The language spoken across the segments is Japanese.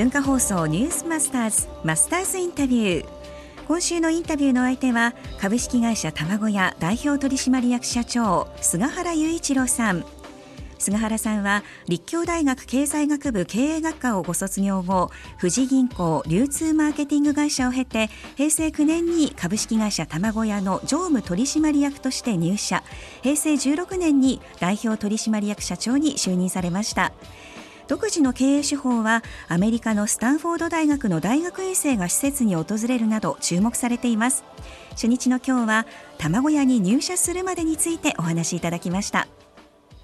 文化放送ニュースマスターズマスターズインタビュー。今週のインタビューの相手は株式会社卵屋代表取締役社長菅原雄一郎さん。菅原さんは立教大学経済学部経営学科をご卒業後富士銀行流通マーケティング会社を経て平成9年に株式会社卵屋の常務取締役として入社。平成16年に代表取締役社長に就任されました。独自の経営手法はアメリカのスタンフォード大学の大学院生が施設に訪れるなど注目されています。初日の今日は卵屋に入社するまでについてお話しいただきました。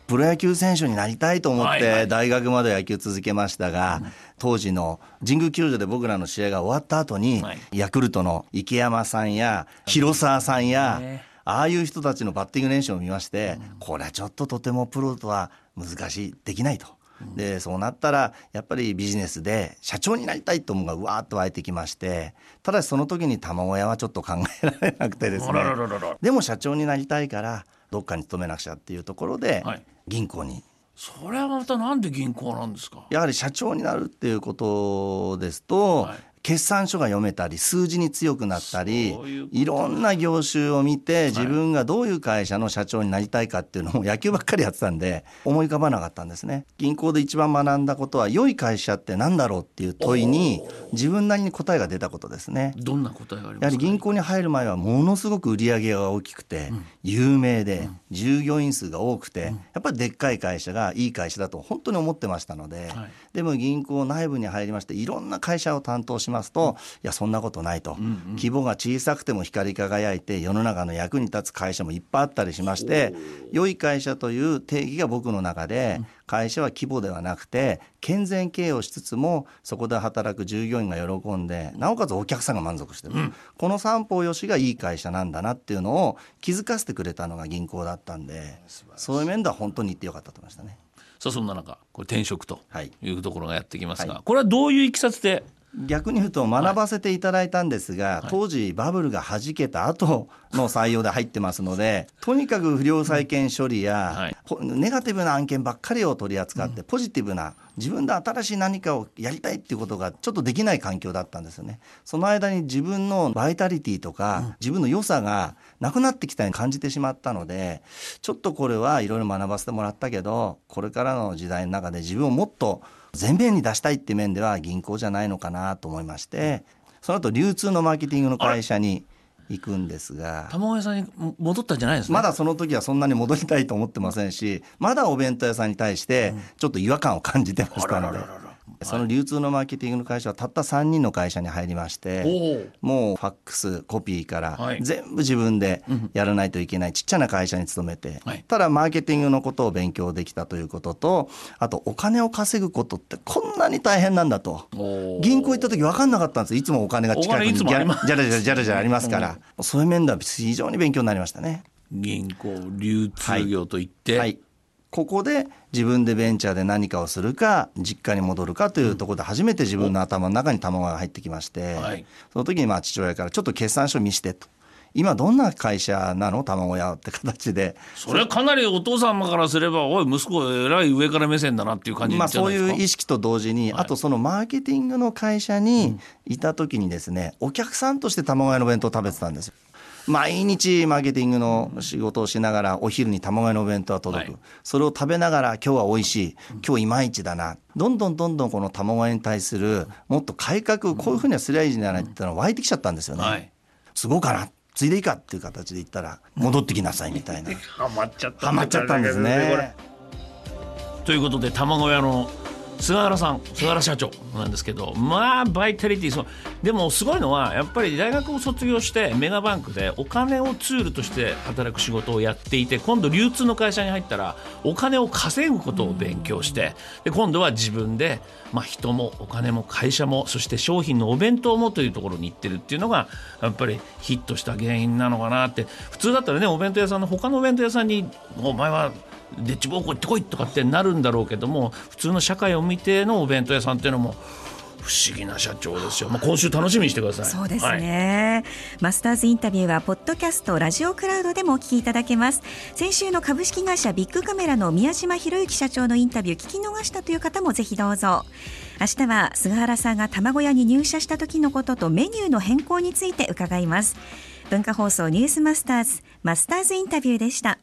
プロ野球選手になりたいと思って大学まで野球続けましたが、当時の神宮球場で僕らの試合が終わった後に、ヤクルトの池山さんや広沢さんや、ああいう人たちのバッティング練習を見まして、これはちょっととてもプロとは難しい、できないと。でそうなったらやっぱりビジネスで社長になりたいと思うがうわーっと湧いてきましてただしその時に卵屋はちょっと考えられなくてですね。でも社長になりたいからどっかに勤めなくちゃっていうところで、銀行に。それはまたなんで銀行なんですか？やはり社長になるっていうことですと、はい、決算書が読めたり数字に強くなったりいろんな業種を見て自分がどういう会社の社長になりたいかっていうのを 野球ばっかりやってたんで思い浮かばなかったんですね。銀行で一番学んだことは良い会社って何だろうっていう問いに自分なりに答えが出たことですね。どんな答えがありますか？やはり銀行に入る前はものすごく売り上げが大きくて、有名で、従業員数が多くて、やっぱりでっかい会社がいい会社だと本当に思ってましたので、でも銀行内部に入りましていろんな会社を担当しますと、いやそんなことないと、規模が小さくても光り輝いて世の中の役に立つ会社もいっぱいあったりしまして良い会社という定義が僕の中で、会社は規模ではなくて健全経営をしつつもそこで働く従業員が喜んでなおかつお客さんが満足してる、うん、この三方よしがいい会社なんだなっていうのを気づかせてくれたのが銀行だったんでそういう面では本当に行ってよかったと思いましたね。さあそんな中これ転職というところがやってきますが、はい、これはどういういきさつで逆に言うと学ばせていただいたんですが、はい、当時バブルがはじけた後の採用で入ってますのでとにかく不良債権処理や、はい、ネガティブな案件ばっかりを取り扱って、ポジティブな自分で新しい何かをやりたいっていうことがちょっとできない環境だったんですよね。その間に自分のバイタリティとか、自分の良さがなくなってきたように感じてしまったのでちょっとこれはいろいろ学ばせてもらったけどこれからの時代の中で自分をもっと前面に出したいっていう面では銀行じゃないのかなと思いましてその後流通のマーケティングの会社に行くんですが卵屋さんに戻ったんじゃないですか、ね、まだその時はそんなに戻りたいと思ってませんしまだお弁当屋さんに対してちょっと違和感を感じてましたので。その流通のマーケティングの会社はたった3人の会社に入りまして、もうファックスコピーから全部自分でやらないといけないちっちゃな会社に勤めて、ただマーケティングのことを勉強できたということとあとお金を稼ぐことってこんなに大変なんだと。銀行行った時分かんなかったんですいつもお金が近くにじゃらじゃらじゃらじゃありますから、そういう面では非常に勉強になりましたね。銀行流通業といって、はい、はいここで自分でベンチャーで何かをするか実家に戻るかというところで初めて自分の頭の中に卵が入ってきまして、はい、その時にまあ父親からちょっと決算書見してと。今どんな会社なの？卵屋って形で。それはかなりお父様からすればおい息子えらい上から目線だなっていう感じまあそういう意識と同時に、はい、あとそのマーケティングの会社にいた時にですね、お客さんとして卵屋の弁当を食べてたんですよ。毎日マーケティングの仕事をしながらお昼に卵屋のお弁当が届く、はい、それを食べながら今日は美味しい。今日いまいちだな。どんどんどんどんこの卵屋に対するもっと改革こういうふうにはすりゃいいんじゃないってのが湧いてきちゃったんですよね。はい、すごうかなついでいいかっていう形で言ったら戻ってきなさいみたいな ハマっちゃったハマっちゃったんですね。ということで卵屋の菅原さん菅原社長なんですけどまあバイタリティそでもすごいのはやっぱり大学を卒業してメガバンクでお金をツールとして働く仕事をやっていて今度流通の会社に入ったらお金を稼ぐことを勉強してで今度は自分で、まあ、人もお金も会社もそして商品のお弁当もというところに行ってるっていうのがやっぱりヒットした原因なのかなって。普通だったらねお弁当屋さんの他のお弁当屋さんにお前はでっち奉公行ってこいとかってなるんだろうけども普通の社会を見てのお弁当屋さんっていうのも不思議な社長ですよ、まあ、今週楽しみにしてください。そうですね、はい、マスターズインタビューはポッドキャストラジオクラウドでもお聞きいただけます。先週の株式会社ビッグカメラの宮島博之社長のインタビュー聞き逃したという方もぜひどうぞ。明日は菅原さんが卵屋に入社した時のこととメニューの変更について伺います。文化放送ニュースマスターズマスターズインタビューでした。